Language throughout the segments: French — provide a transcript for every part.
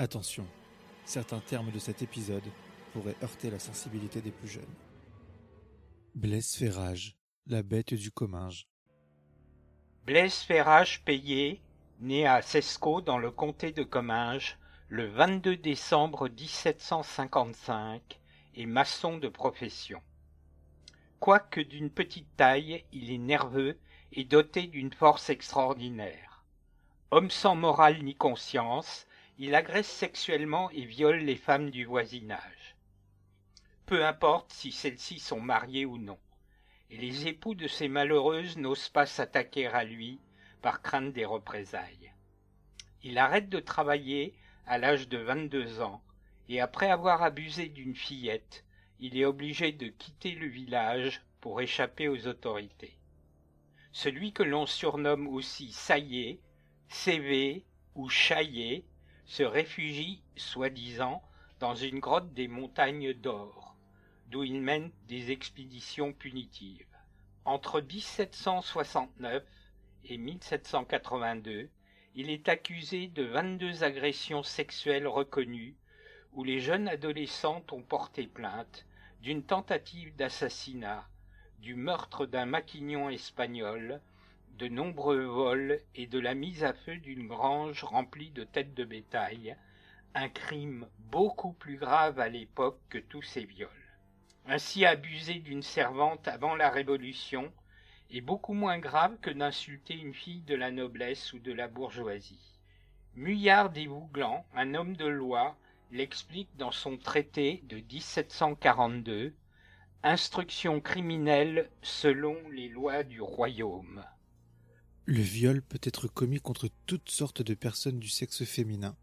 Attention, certains termes de cet épisode pourraient heurter la sensibilité des plus jeunes. Blaise Ferrage, la bête du Comminges. Blaise Ferrage Payé, né à Sesco dans le comté de Comminges le 22 décembre 1755, est maçon de profession. Quoique d'une petite taille, il est nerveux et doté d'une force extraordinaire. Homme sans morale ni conscience, il agresse sexuellement et viole les femmes du voisinage. Peu importe si celles-ci sont mariées ou non, et les époux de ces malheureuses n'osent pas s'attaquer à lui par crainte des représailles. Il arrête de travailler à l'âge de vingt-deux ans, et après avoir abusé d'une fillette, il est obligé de quitter le village pour échapper aux autorités. Celui que l'on surnomme aussi Saillé, Cévé ou Chaillé se réfugie, soi-disant, dans une grotte des montagnes d'or, d'où il mène des expéditions punitives. Entre 1769 et 1782, il est accusé de 22 agressions sexuelles reconnues, où les jeunes adolescentes ont porté plainte, d'une tentative d'assassinat, du meurtre d'un maquignon espagnol, de nombreux vols et de la mise à feu d'une grange remplie de têtes de bétail, un crime beaucoup plus grave à l'époque que tous ces viols. Ainsi abuser d'une servante avant la Révolution est beaucoup moins grave que d'insulter une fille de la noblesse ou de la bourgeoisie. Muyard des Vouglan, un homme de loi, l'explique dans son traité de 1742, Instruction criminelle selon les lois du royaume. Le viol peut être commis contre toutes sortes de personnes du sexe féminin.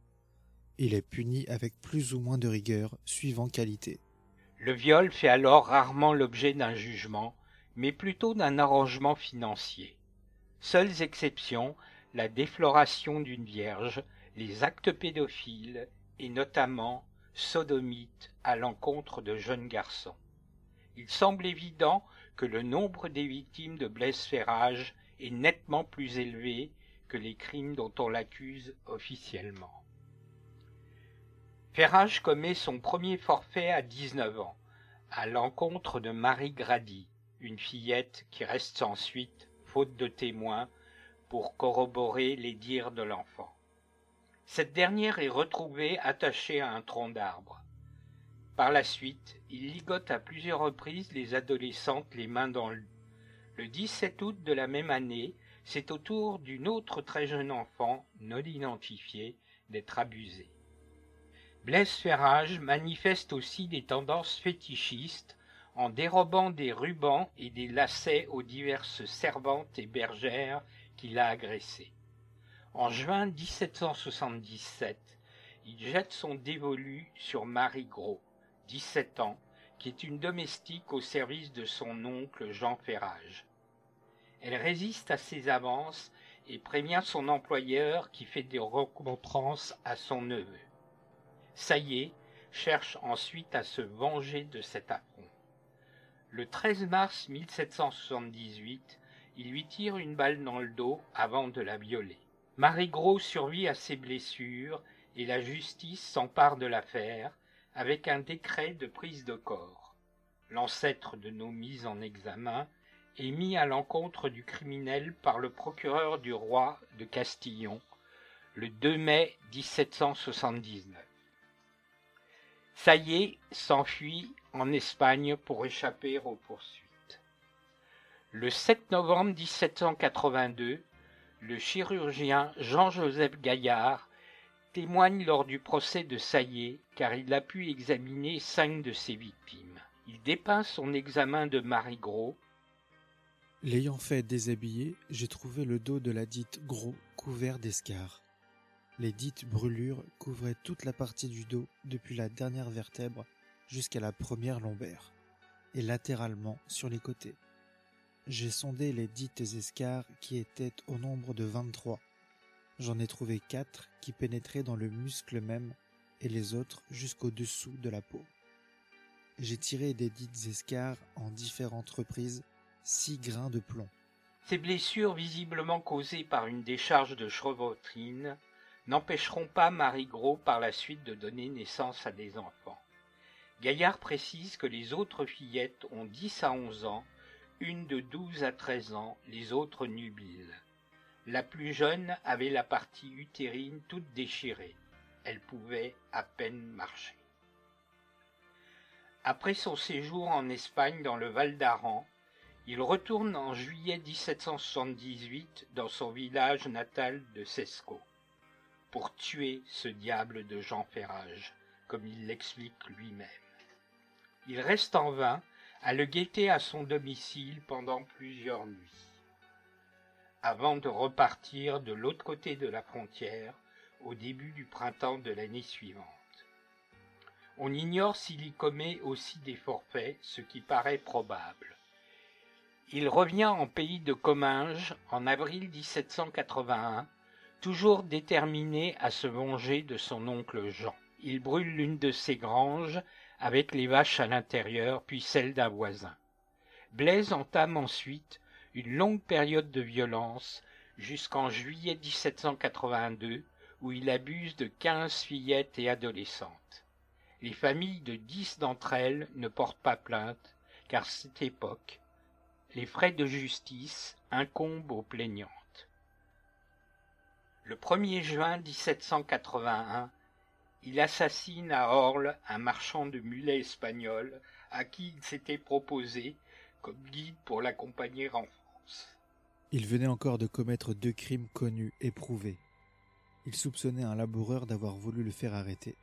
Il est puni avec plus ou moins de rigueur, suivant qualité. Le viol fait alors rarement l'objet d'un jugement, mais plutôt d'un arrangement financier. Seules exceptions, la défloration d'une vierge, les actes pédophiles et notamment sodomites à l'encontre de jeunes garçons. Il semble évident que le nombre des victimes de est nettement plus élevé que les crimes dont on l'accuse officiellement. Ferrage commet son premier forfait à 19 ans, à l'encontre de Marie Grady, une fillette qui reste sans suite, faute de témoins, pour corroborer les dires de l'enfant. Cette dernière est retrouvée attachée à un tronc d'arbre. Par la suite, il ligote à plusieurs reprises les adolescentes les mains dans le le 17 août de la même année, c'est au tour d'une autre très jeune enfant, non identifiée, d'être abusée. Blaise Ferrage manifeste aussi des tendances fétichistes en dérobant des rubans et des lacets aux diverses servantes et bergères qu'il a agressées. En juin 1777, il jette son dévolu sur Marie Gros, 17 ans, qui est une domestique au service de son oncle Jean Ferrage. Elle résiste à ses avances et prévient son employeur qui fait des recontrances à son neveu. Saillé cherche ensuite à se venger de cet affront. Le 13 mars 1778, il lui tire une balle dans le dos avant de la violer. Marie Gros survit à ses blessures et la justice s'empare de l'affaire avec un décret de prise de corps. L'ancêtre de nos mises en examen mis à l'encontre du criminel par le procureur du roi de Castillon le 2 mai 1779. Saillé s'enfuit en Espagne pour échapper aux poursuites. Le 7 novembre 1782, le chirurgien Jean-Joseph Gaillard témoigne lors du procès de Saillé car il a pu examiner cinq de ses victimes. Il dépeint son examen de Marie Gros L'ayant fait déshabiller, j'ai trouvé le dos de la dite gros couvert d'escarres. Les dites brûlures couvraient toute la partie du dos depuis la dernière vertèbre jusqu'à la première lombaire, et latéralement sur les côtés. J'ai sondé les dites escarres qui étaient au nombre de vingt-trois. J'en ai trouvé quatre qui pénétraient dans le muscle même et les autres jusqu'au-dessous de la peau. J'ai tiré des dites escarres en différentes reprises six grains de plomb. Ces blessures visiblement causées par une décharge de chevautrine n'empêcheront pas Marie Gros par la suite de donner naissance à des enfants. Gaillard précise que les autres fillettes ont 10 à 11 ans, une de 12 à 13 ans, les autres nubiles. La plus jeune avait la partie utérine toute déchirée. Elle pouvait à peine marcher. Après son séjour en Espagne dans le Val d'Aran, il retourne en juillet 1778 dans son village natal de Sesco pour tuer ce diable de Jean Ferrage, comme il l'explique lui-même. Il reste en vain à le guetter à son domicile pendant plusieurs nuits, avant de repartir de l'autre côté de la frontière au début du printemps de l'année suivante. On ignore s'il y commet aussi des forfaits, ce qui paraît probable. Il revient en pays de Comminges en avril 1781, toujours déterminé à se venger de son oncle Jean. Il brûle l'une de ses granges avec les vaches à l'intérieur, puis celle d'un voisin. Blaise entame ensuite une longue période de violence jusqu'en juillet 1782, où il abuse de quinze fillettes et adolescentes. Les familles de dix d'entre elles ne portent pas plainte, car cette époque, les frais de justice incombent aux plaignantes. Le 1er juin 1781, il assassine à Orle un marchand de mulets espagnol à qui il s'était proposé comme guide pour l'accompagner en France. Il venait encore de commettre deux crimes connus et prouvés. Il soupçonnait un laboureur d'avoir voulu le faire arrêter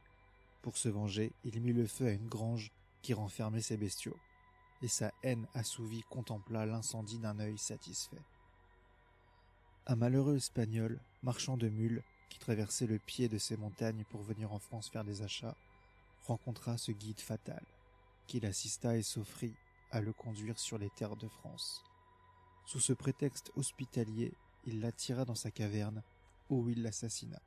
pour se venger, il mit le feu à une grange qui renfermait ses bestiaux, et sa haine assouvie contempla l'incendie d'un œil satisfait. Un malheureux espagnol, marchand de mules, qui traversait le pied de ces montagnes pour venir en France faire des achats, rencontra ce guide fatal, qui l'assista et s'offrit à le conduire sur les terres de France. Sous ce prétexte hospitalier, il l'attira dans sa caverne, où il l'assassina.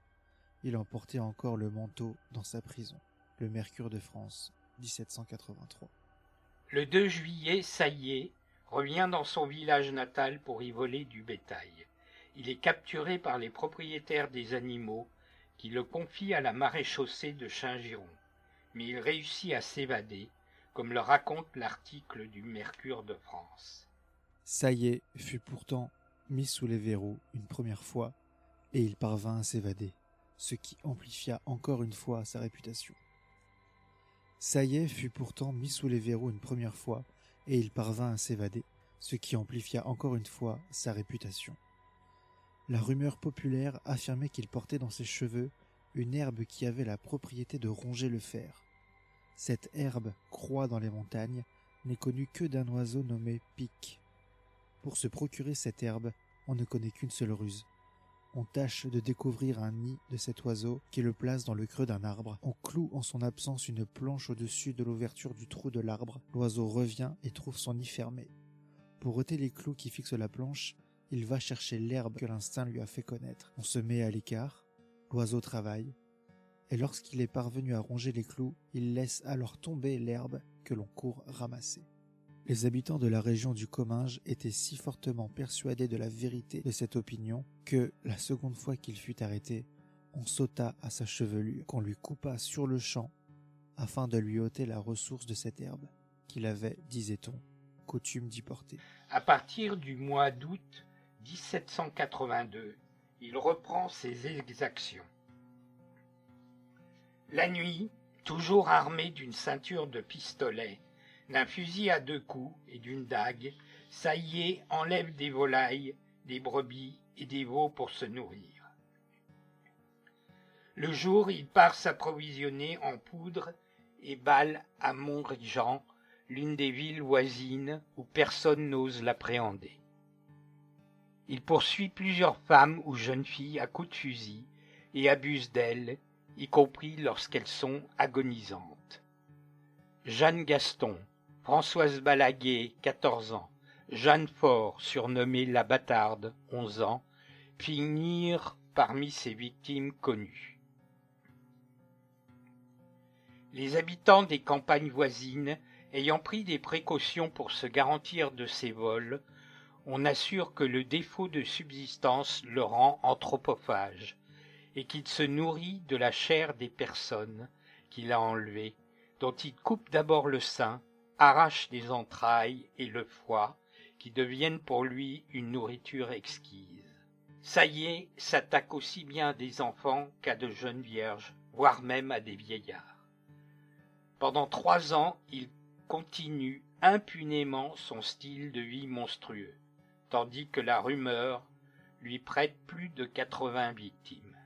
Il emportait encore le manteau dans sa prison. Le Mercure de France, 1783. Le 2 juillet, Saillé revient dans son village natal pour y voler du bétail. Il est capturé par les propriétaires des animaux qui le confient à la maréchaussée de Chingiron, mais il réussit à s'évader, comme le raconte l'article du Mercure de France. Saillé fut pourtant mis sous les verrous une première fois, et il parvint à s'évader, ce qui amplifia encore une fois sa réputation. Saillet fut pourtant mis sous les verrous une première fois, et il parvint à s'évader, ce qui amplifia encore une fois sa réputation. La rumeur populaire affirmait qu'il portait dans ses cheveux une herbe qui avait la propriété de ronger le fer. Cette herbe croît dans les montagnes, n'est connue que d'un oiseau nommé pic. Pour se procurer cette herbe, on ne connaît qu'une seule ruse, on tâche de découvrir un nid de cet oiseau qui le place dans le creux d'un arbre. On cloue en son absence une planche au-dessus de l'ouverture du trou de l'arbre. L'oiseau revient et trouve son nid fermé. Pour ôter les clous qui fixent la planche, il va chercher l'herbe que l'instinct lui a fait connaître. On se met à l'écart, l'oiseau travaille, et lorsqu'il est parvenu à ronger les clous, il laisse alors tomber l'herbe que l'on court ramasser. Les habitants de la région du Comminges étaient si fortement persuadés de la vérité de cette opinion que, la seconde fois qu'il fut arrêté, on sauta à sa chevelure, qu'on lui coupa sur le champ, afin de lui ôter la ressource de cette herbe, qu'il avait, disait-on, coutume d'y porter. À partir du mois d'août 1782, il reprend ses exactions. La nuit, toujours armé d'une ceinture de pistolets, d'un fusil à deux coups et d'une dague, Saillé enlève des volailles, des brebis et des veaux pour se nourrir. Le jour, il part s'approvisionner en poudre et balles à Montréjean, l'une des villes voisines où personne n'ose l'appréhender. Il poursuit plusieurs femmes ou jeunes filles à coups de fusil et abuse d'elles, y compris lorsqu'elles sont agonisantes. Jeanne Gaston, Françoise Balaguet, 14 ans, Jeanne Fort, surnommée la bâtarde, 11 ans, finirent parmi ses victimes connues. Les habitants des campagnes voisines, ayant pris des précautions pour se garantir de ces vols, on assure que le défaut de subsistance le rend anthropophage, et qu'il se nourrit de la chair des personnes qu'il a enlevées, dont il coupe d'abord le sein, arrache les entrailles et le foie, qui deviennent pour lui une nourriture exquise. Saillé s'attaque aussi bien à des enfants qu'à de jeunes vierges, voire même à des vieillards. Pendant trois ans, il continue impunément son style de vie monstrueux, tandis que la rumeur lui prête plus de 80 victimes.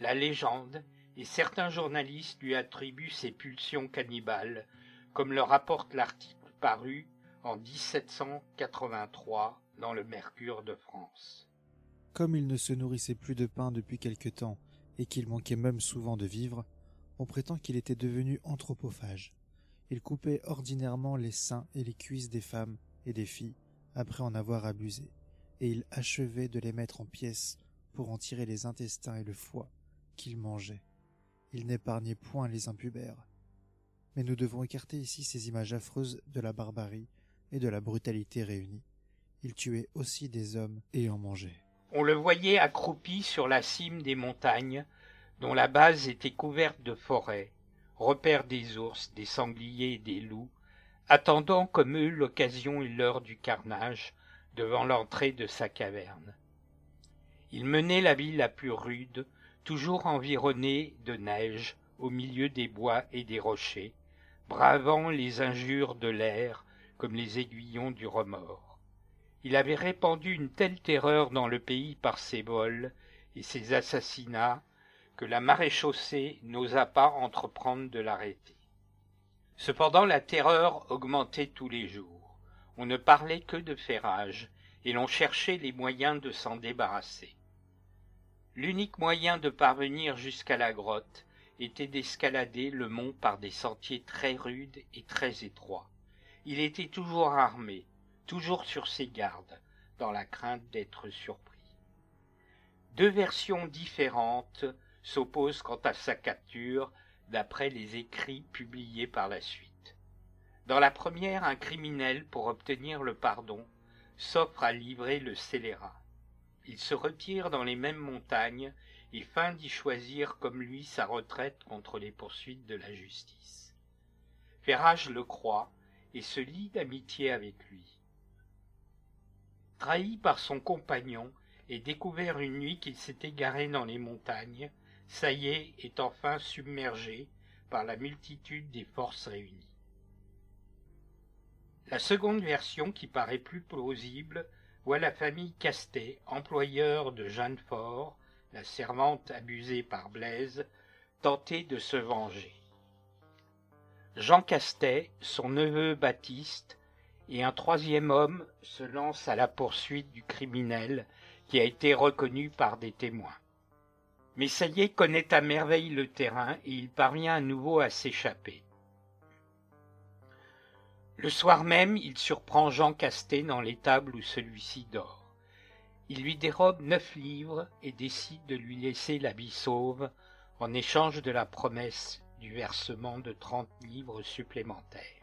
La légende et certains journalistes lui attribuent ses pulsions cannibales, comme le rapporte l'article paru en 1783 dans le Mercure de France. Comme il ne se nourrissait plus de pain depuis quelque temps et qu'il manquait même souvent de vivre, on prétend qu'il était devenu anthropophage. Il coupait ordinairement les seins et les cuisses des femmes et des filles après en avoir abusé, et il achevait de les mettre en pièces pour en tirer les intestins et le foie qu'il mangeait. Il n'épargnait point les impubères. Mais nous devons écarter ici ces images affreuses de la barbarie et de la brutalité réunies. Il tuait aussi des hommes et en mangeait. On le voyait accroupi sur la cime des montagnes, dont la base était couverte de forêts, repère des ours, des sangliers et des loups, attendant comme eux l'occasion et l'heure du carnage devant l'entrée de sa caverne. Il menait la vie la plus rude, toujours environné de neige, au milieu des bois et des rochers, bravant les injures de l'air comme les aiguillons du remords. Il avait répandu une telle terreur dans le pays par ses vols et ses assassinats que la maréchaussée n'osa pas entreprendre de l'arrêter. Cependant la terreur augmentait tous les jours. On ne parlait que de ferrage, et l'on cherchait les moyens de s'en débarrasser. L'unique moyen de parvenir jusqu'à la grotte d'escalader le mont par des sentiers très rudes et très étroits. Il était toujours armé, toujours sur ses gardes, dans la crainte d'être surpris. Deux versions différentes s'opposent quant à sa capture, d'après les écrits publiés par la suite. Dans la première, un criminel, pour obtenir le pardon, s'offre à livrer le scélérat. Il se retire dans les mêmes montagnes et feint d'y choisir comme lui sa retraite contre les poursuites de la justice. Ferrage le croit et se lie d'amitié avec lui. Trahi par son compagnon et découvert une nuit qu'il s'était garé dans les montagnes, Saillé est enfin submergé par la multitude des forces réunies. La seconde version, qui paraît plus plausible, voit la famille Castet, employeur de Jeanne Fort, la servante abusée par Blaise, tenter de se venger. Jean Castet, son neveu Baptiste, et un troisième homme se lancent à la poursuite du criminel qui a été reconnu par des témoins. Mais connaît à merveille le terrain et il parvient à nouveau à s'échapper. Le soir même, il surprend Jean Castet dans l'étable où celui-ci dort. Il lui dérobe neuf livres et décide de lui laisser la vie sauve en échange de la promesse du versement de trente livres supplémentaires.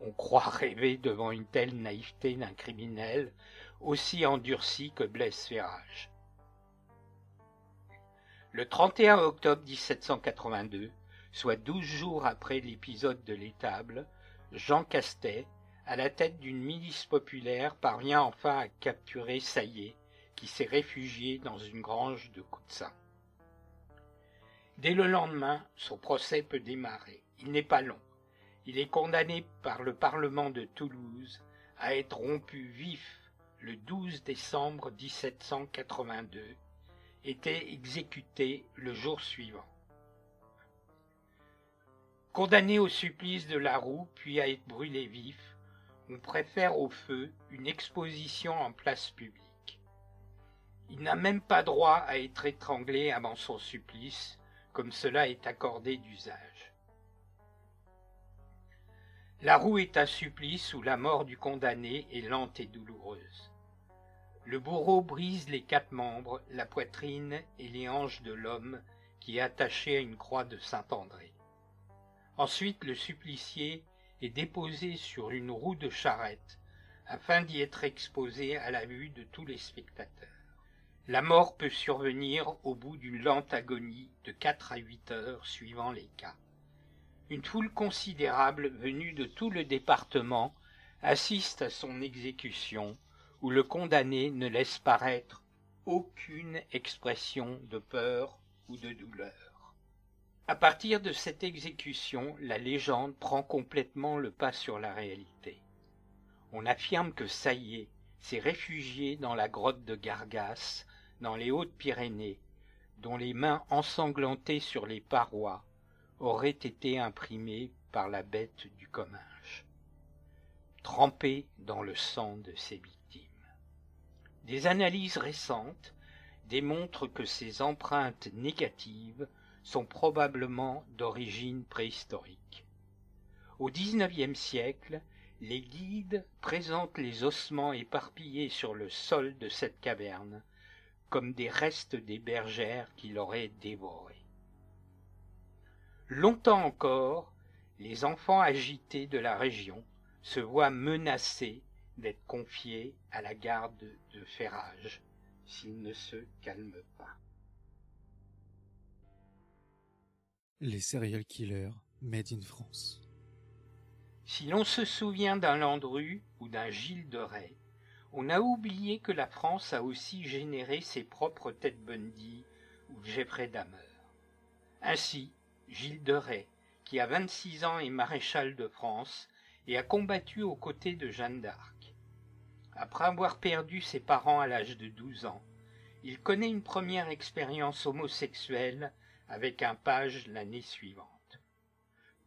On croit rêver devant une telle naïveté d'un criminel aussi endurci que Blaise Ferrage. Le 31 octobre 1782, soit douze jours après l'épisode de l'étable, Jean Castet, à la tête d'une milice populaire, parvient enfin à capturer Saillé, qui s'est réfugié dans une grange de Coutsin. Dès le lendemain, son procès peut démarrer. Il n'est pas long. Il est condamné par le Parlement de Toulouse à être rompu vif le 12 décembre 1782, était exécuté le jour suivant. Condamné au supplice de la roue, puis à être brûlé vif, on préfère au feu une exposition en place publique. Il n'a même pas droit à être étranglé avant son supplice, comme cela est accordé d'usage. La roue est un supplice où la mort du condamné est lente et douloureuse. Le bourreau brise les quatre membres, la poitrine et les hanches de l'homme qui est attaché à une croix de Saint-André. Ensuite, le supplicié est déposé sur une roue de charrette afin d'y être exposé à la vue de tous les spectateurs. La mort peut survenir au bout d'une lente agonie de quatre à huit heures suivant les cas. Une foule considérable venue de tout le département assiste à son exécution où le condamné ne laisse paraître aucune expression de peur ou de douleur. À partir de cette exécution, la légende prend complètement le pas sur la réalité. On affirme que Saillé s'est réfugié dans la grotte de Gargas, dans les Hautes-Pyrénées, dont les mains ensanglantées sur les parois auraient été imprimées par la bête du Comminges, trempée dans le sang de ses victimes. Des analyses récentes démontrent que ces empreintes négatives sont probablement d'origine préhistorique. Au XIXe siècle, les guides présentent les ossements éparpillés sur le sol de cette caverne comme des restes des bergères qui l'auraient dévoré. Longtemps encore, les enfants agités de la région se voient menacés d'être confiés à la garde de ferrage s'ils ne se calment pas. Les serial killers made in France. Si l'on se souvient d'un Landru ou d'un Gilles de Rais, on a oublié que la France a aussi généré ses propres Ted Bundy ou Jeffrey Dahmer. Ainsi, Gilles de Rais, qui a 26 ans est maréchal de France et a combattu aux côtés de Jeanne d'Arc. Après avoir perdu ses parents à l'âge de 12 ans, il connaît une première expérience homosexuelle avec un page l'année suivante.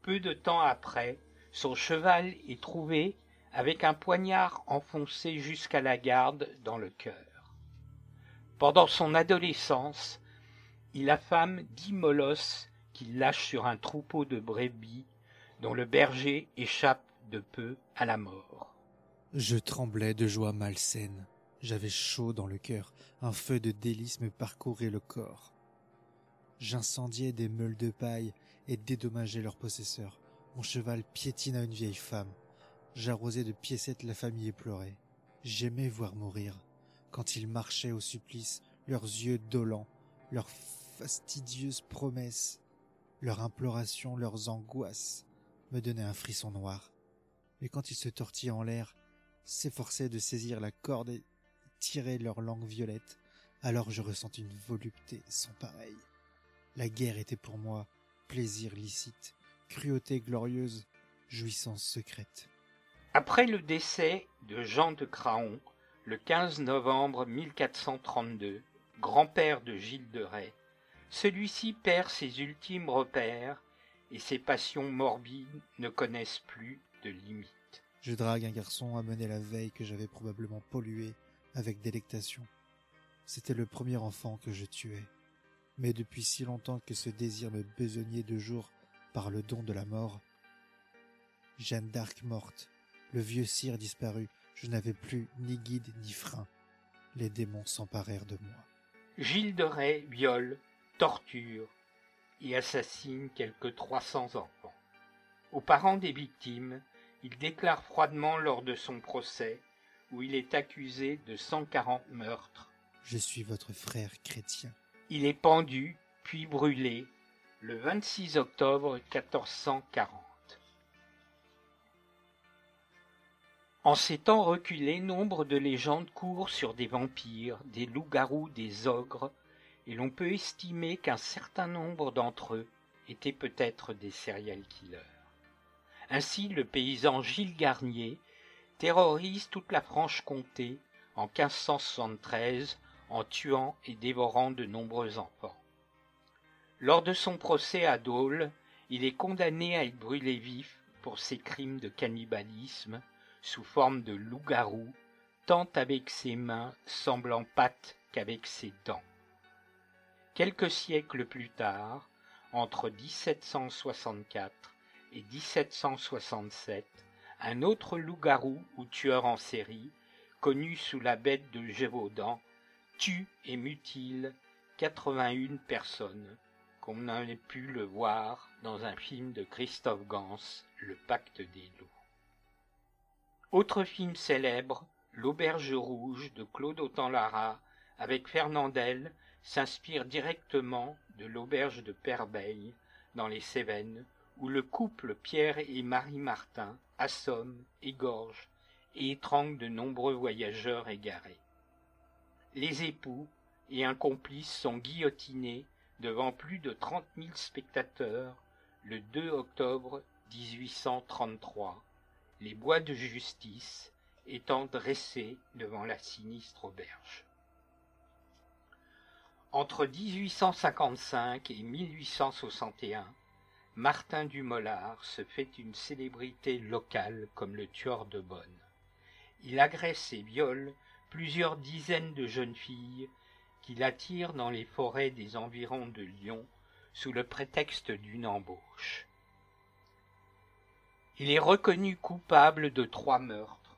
Peu de temps après, son cheval est trouvé avec un poignard enfoncé jusqu'à la garde dans le cœur. Pendant son adolescence, il affame dix molosses qu'il lâche sur un troupeau de brebis dont le berger échappe de peu à la mort. Je tremblais de joie malsaine. J'avais chaud dans le cœur. Un feu de délice me parcourait le corps. J'incendiais des meules de paille et dédommageais leurs possesseurs. Mon cheval piétina une vieille femme. J'arrosais de piécettes la famille éplorée. J'aimais voir mourir. Quand ils marchaient au supplice, leurs yeux dolents, leurs fastidieuses promesses, leurs implorations, leurs angoisses me donnaient un frisson noir. Mais quand ils se tortillaient en l'air, s'efforçaient de saisir la corde et tiraient leur langue violette, alors je ressentis une volupté sans pareille. La guerre était pour moi plaisir licite, cruauté glorieuse, jouissance secrète. Après le décès de Jean de Craon, le 15 novembre 1432, grand-père de Gilles de Rais, celui-ci perd ses ultimes repères et ses passions morbides ne connaissent plus de limites. Je drague un garçon amené la veille que j'avais probablement pollué avec délectation. C'était le premier enfant que je tuais mais depuis si longtemps que ce désir me besognait de jour par le don de la mort. Jeanne d'Arc morte, le vieux cire disparu, je n'avais plus ni guide ni frein. Les démons s'emparèrent de moi. Gilles de Rais viole, torture et assassine quelques trois cents enfants. Aux parents des victimes, il déclare froidement lors de son procès, où il est accusé de cent quarante meurtres. Je suis votre frère chrétien. Il est pendu, puis brûlé, le 26 octobre 1440. En ces temps reculés, nombre de légendes courent sur des vampires, des loups-garous, des ogres, et l'on peut estimer qu'un certain nombre d'entre eux étaient peut-être des serial killers. Ainsi, le paysan Gilles Garnier terrorise toute la Franche-Comté en 1573 en tuant et dévorant de nombreux enfants. Lors de son procès à Dole, il est condamné à être brûlé vif pour ses crimes de cannibalisme, sous forme de loup-garou, tant avec ses mains semblant pattes qu'avec ses dents. Quelques siècles plus tard, entre 1764 et 1767, un autre loup-garou ou tueur en série, connu sous la bête de Gévaudan, tue et mutile 81 personnes, qu'on ait pu le voir dans un film de Christophe Gans, Le pacte des loups. Autre film célèbre, L'Auberge rouge de Claude Autant-Lara, avec Fernandel, s'inspire directement de l'Auberge de Perbeil, dans les Cévennes, où le couple Pierre et Marie Martin assomme, égorge et étrangle de nombreux voyageurs égarés. Les époux et un complice sont guillotinés devant plus de trente mille spectateurs le 2 octobre 1833, les bois de justice étant dressés devant la sinistre auberge. Entre 1855 et 1861, Martin Dumollard se fait une célébrité locale comme le tueur de bonne. Il agresse et viole plusieurs dizaines de jeunes filles qu'il attire dans les forêts des environs de Lyon sous le prétexte d'une embauche. Il est reconnu coupable de trois meurtres,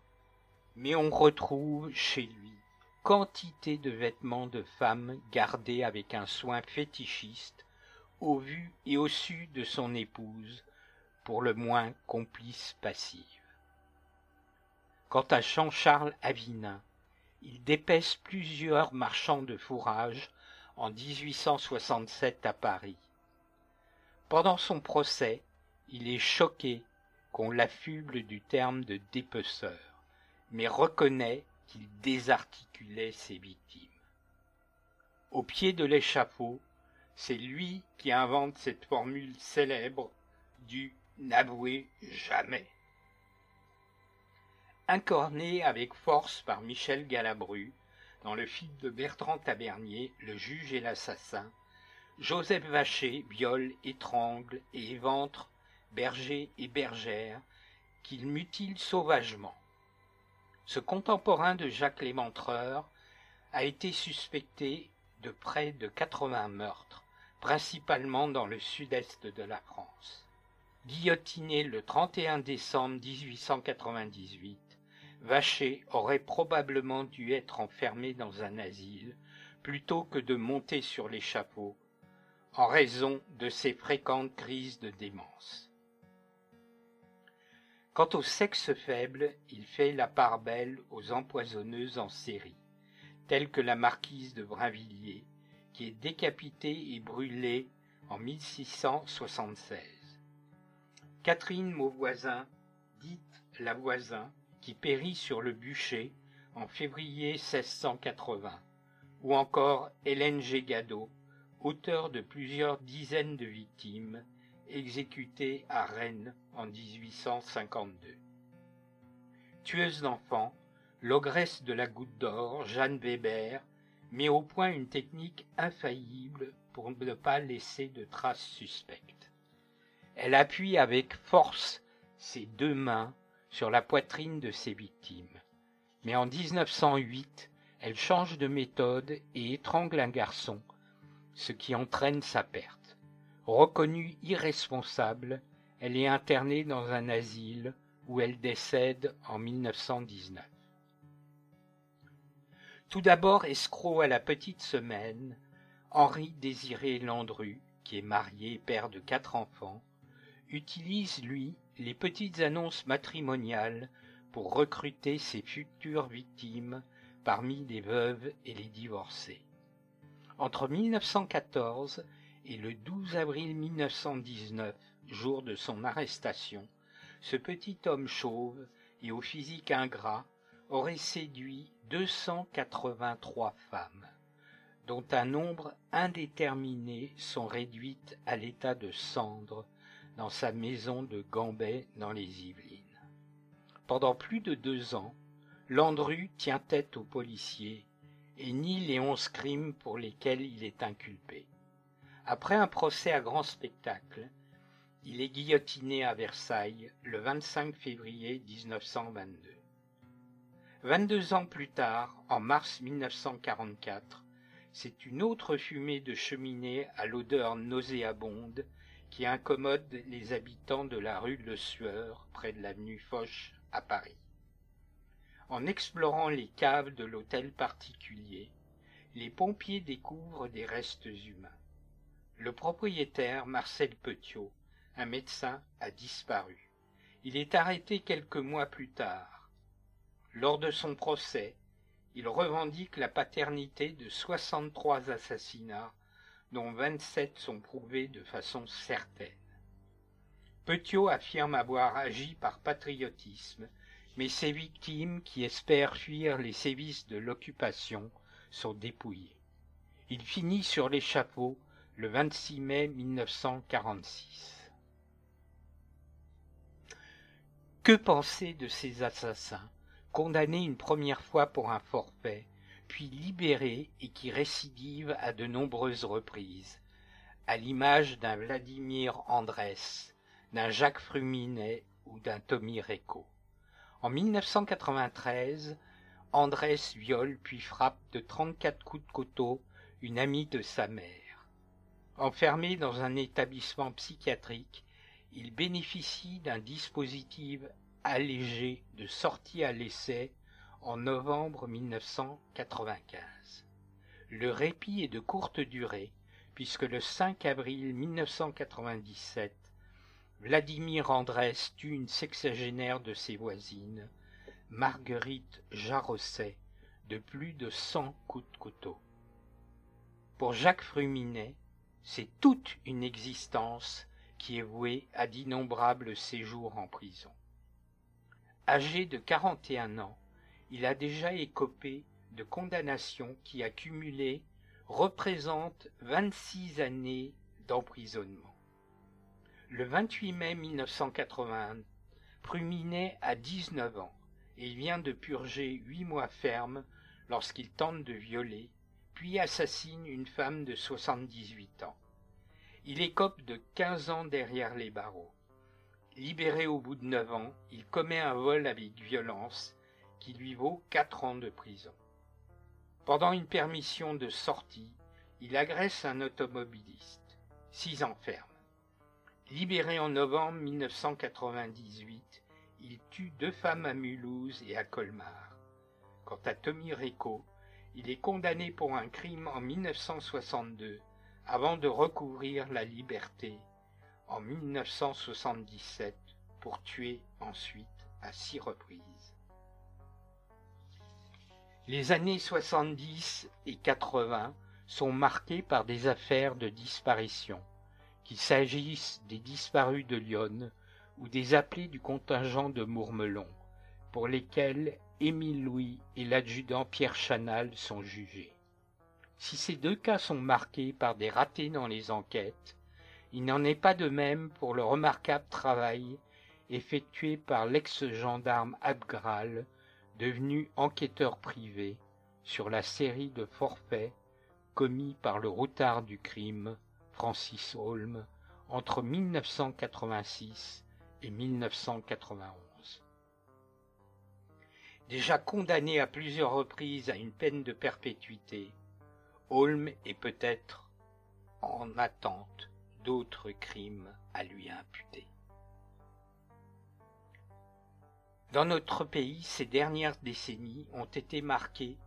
mais on retrouve chez lui quantité de vêtements de femmes gardés avec un soin fétichiste au vu et au su de son épouse, pour le moins complice passive. Quant à Jean-Charles Avinin, il dépaisse plusieurs marchands de fourrage en 1867 à Paris. Pendant son procès, il est choqué qu'on l'affuble du terme de dépeceur, mais reconnaît qu'il désarticulait ses victimes. Au pied de l'échafaud, c'est lui qui invente cette formule célèbre du n'avouez jamais. Incorné avec force par Michel Galabru, dans le film de Bertrand Tabernier, Le juge et l'assassin, Joseph Vacher viole, étrangle et éventre berger et bergère qu'il mutile sauvagement. Ce contemporain de Jacques Léventreur a été suspecté de près de 80 meurtres, principalement dans le sud-est de la France. Guillotiné le 31 décembre 1898, Vacher aurait probablement dû être enfermé dans un asile plutôt que de monter sur l'échafaud, en raison de ses fréquentes crises de démence. Quant au sexe faible, il fait la part belle aux empoisonneuses en série, telles que la marquise de Brinvilliers, qui est décapité et brûlé en 1676. Catherine Mauvoisin, dite la Voisin, qui périt sur le bûcher en février 1680, ou encore Hélène Gégado, auteur de plusieurs dizaines de victimes, exécutées à Rennes en 1852. Tueuse d'enfants, l'ogresse de la Goutte d'Or, Jeanne Weber, met au point une technique infaillible pour ne pas laisser de traces suspectes. Elle appuie avec force ses deux mains sur la poitrine de ses victimes. Mais en 1908, elle change de méthode et étrangle un garçon, ce qui entraîne sa perte. Reconnue irresponsable, elle est internée dans un asile où elle décède en 1919. Tout d'abord escroc à la petite semaine, Henri Désiré Landru, qui est marié, père de quatre enfants, utilise, lui, les petites annonces matrimoniales pour recruter ses futures victimes parmi les veuves et les divorcés. Entre 1914 et le 12 avril 1919, jour de son arrestation, ce petit homme chauve et au physique ingrat aurait séduit 283 femmes, dont un nombre indéterminé sont réduites à l'état de cendres dans sa maison de Gambet dans les Yvelines. Pendant plus de deux ans, Landru tient tête aux policiers et nie les onze crimes pour lesquels il est inculpé. Après un procès à grand spectacle, il est guillotiné à Versailles le 25 février 1922. Vingt-deux ans plus tard, en mars 1944, c'est une autre fumée de cheminée à l'odeur nauséabonde qui incommode les habitants de la rue Le Sueur, près de l'avenue Foch, à Paris. En explorant les caves de l'hôtel particulier, les pompiers découvrent des restes humains. Le propriétaire, Marcel Petiot, un médecin, a disparu. Il est arrêté quelques mois plus tard. Lors de son procès, il revendique la paternité de 63 assassinats, dont 27 sont prouvés de façon certaine. Petiot affirme avoir agi par patriotisme, mais ses victimes, qui espèrent fuir les sévices de l'occupation, sont dépouillées. Il finit sur l'échafaud le 26 mai 1946. Que penser de ces assassins, condamnés une première fois pour un forfait, puis libérés et qui récidivent à de nombreuses reprises, à l'image d'un Vladimir Andrès, d'un Jacques Fruminet ou d'un Tommy Reco. En 1993, Andrès viole puis frappe de 34 coups de couteau une amie de sa mère. Enfermé dans un établissement psychiatrique, il bénéficie d'un dispositif allégé de sortie à l'essai en novembre 1995. Le répit est de courte durée, puisque le 5 avril 1997, Vladimir Andrès tue une sexagénaire de ses voisines, Marguerite Jarosset, de plus de cent coups de couteau. Pour Jacques Fruminet, c'est toute une existence qui est vouée à d'innombrables séjours en prison. Âgé de 41 ans, il a déjà écopé de condamnations qui, accumulées, représentent 26 années d'emprisonnement. Le 28 mai 1981, Pruminet a 19 ans et il vient de purger huit mois fermes lorsqu'il tente de violer, puis assassine une femme de 78 ans. Il écope de 15 ans derrière les barreaux. Libéré au bout de 9 ans, il commet un vol avec violence qui lui vaut 4 ans de prison. Pendant une permission de sortie, il agresse un automobiliste. 6 ans ferme. Libéré en novembre 1998, il tue deux femmes à Mulhouse et à Colmar. Quant à Tommy Rico, il est condamné pour un crime en 1962 avant de recouvrir la liberté en 1977 pour tuer ensuite à six reprises. Les années 70 et 80 sont marquées par des affaires de disparition, qu'il s'agisse des disparus de Lyon ou des appelés du contingent de Mourmelon, pour lesquels Émile Louis et l'adjudant Pierre Chanal sont jugés. Si ces deux cas sont marqués par des ratés dans les enquêtes, il n'en est pas de même pour le remarquable travail effectué par l'ex-gendarme Abgral, devenu enquêteur privé, sur la série de forfaits commis par le routard du crime, Francis Holm, entre 1986 et 1991. Déjà condamné à plusieurs reprises à une peine de perpétuité, Holm est peut-être en attente d'autres crimes à lui imputer. Dans notre pays, ces dernières décennies ont été marquées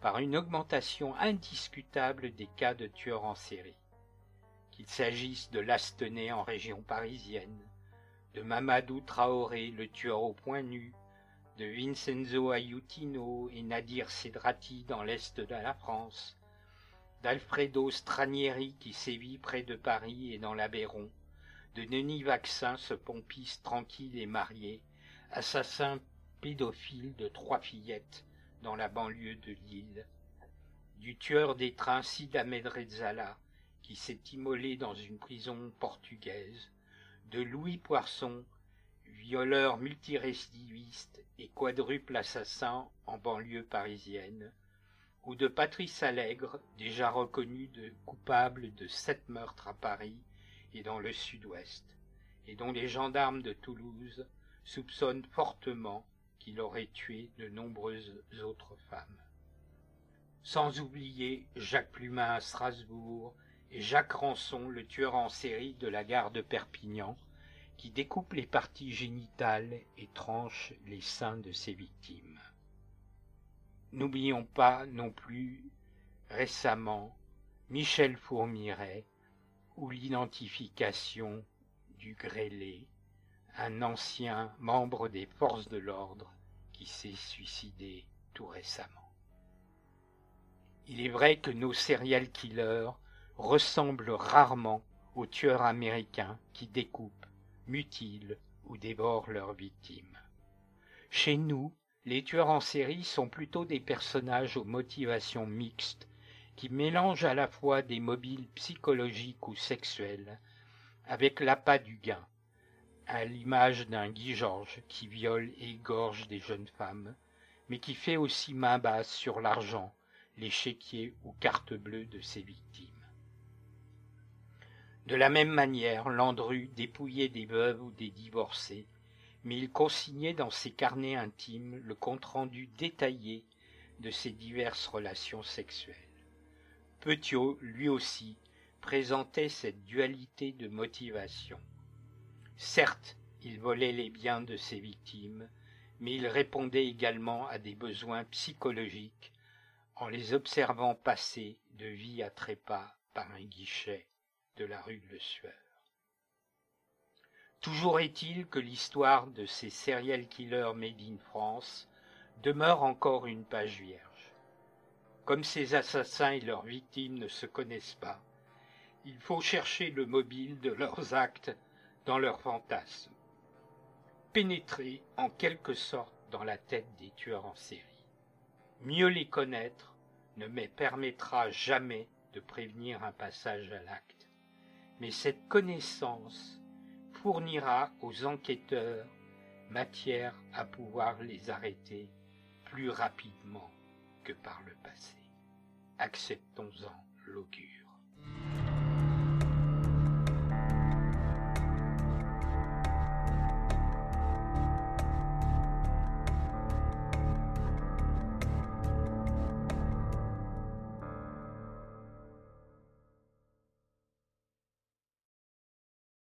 par une augmentation indiscutable des cas de tueurs en série, qu'il s'agisse de Lastenay en région parisienne, de Mamadou Traoré, le tueur au point nu, de Vincenzo Aiutino et Nadir Sedrati dans l'est de la France, d'Alfredo Stranieri qui sévit près de Paris et dans l'Aveyron, de Denis Vaccin, ce pompiste tranquille et marié, assassin pédophile de trois fillettes dans la banlieue de Lille, du tueur des trains Sid Ahmed qui s'est immolé dans une prison portugaise, de Louis Poisson, violeur multirécidiviste et quadruple assassin en banlieue parisienne, ou de Patrice Allègre, déjà reconnu coupable de sept meurtres à Paris et dans le sud-ouest, et dont les gendarmes de Toulouse soupçonnent fortement qu'il aurait tué de nombreuses autres femmes. Sans oublier Jacques Plumin à Strasbourg et Jacques Rançon, le tueur en série de la gare de Perpignan, qui découpe les parties génitales et tranche les seins de ses victimes. N'oublions pas non plus récemment Michel Fourmiret ou l'identification du grêlé, un ancien membre des forces de l'ordre qui s'est suicidé tout récemment. Il est vrai que nos serial killers ressemblent rarement aux tueurs américains qui découpent, mutilent ou dévorent leurs victimes. Chez nous, les tueurs en série sont plutôt des personnages aux motivations mixtes qui mélangent à la fois des mobiles psychologiques ou sexuels avec l'appât du gain, à l'image d'un Guy Georges qui viole et égorge des jeunes femmes, mais qui fait aussi main basse sur l'argent, les ou cartes bleues de ses victimes. De la même manière, Landru dépouillait des veuves ou des divorcés, mais il consignait dans ses carnets intimes le compte-rendu détaillé de ses diverses relations sexuelles. Petiot, lui aussi, présentait cette dualité de motivation. Certes, il volait les biens de ses victimes, mais il répondait également à des besoins psychologiques en les observant passer de vie à trépas par un guichet de la rue de Le Sueur. Toujours est-il que l'histoire de ces serial killers made in France demeure encore une page vierge. Comme ces assassins et leurs victimes ne se connaissent pas, il faut chercher le mobile de leurs actes dans leurs fantasmes, pénétrer en quelque sorte dans la tête des tueurs en série. Mieux les connaître ne me permettra jamais de prévenir un passage à l'acte mais cette connaissance fournira aux enquêteurs matière à pouvoir les arrêter plus rapidement que par le passé. Acceptons-en l'augure.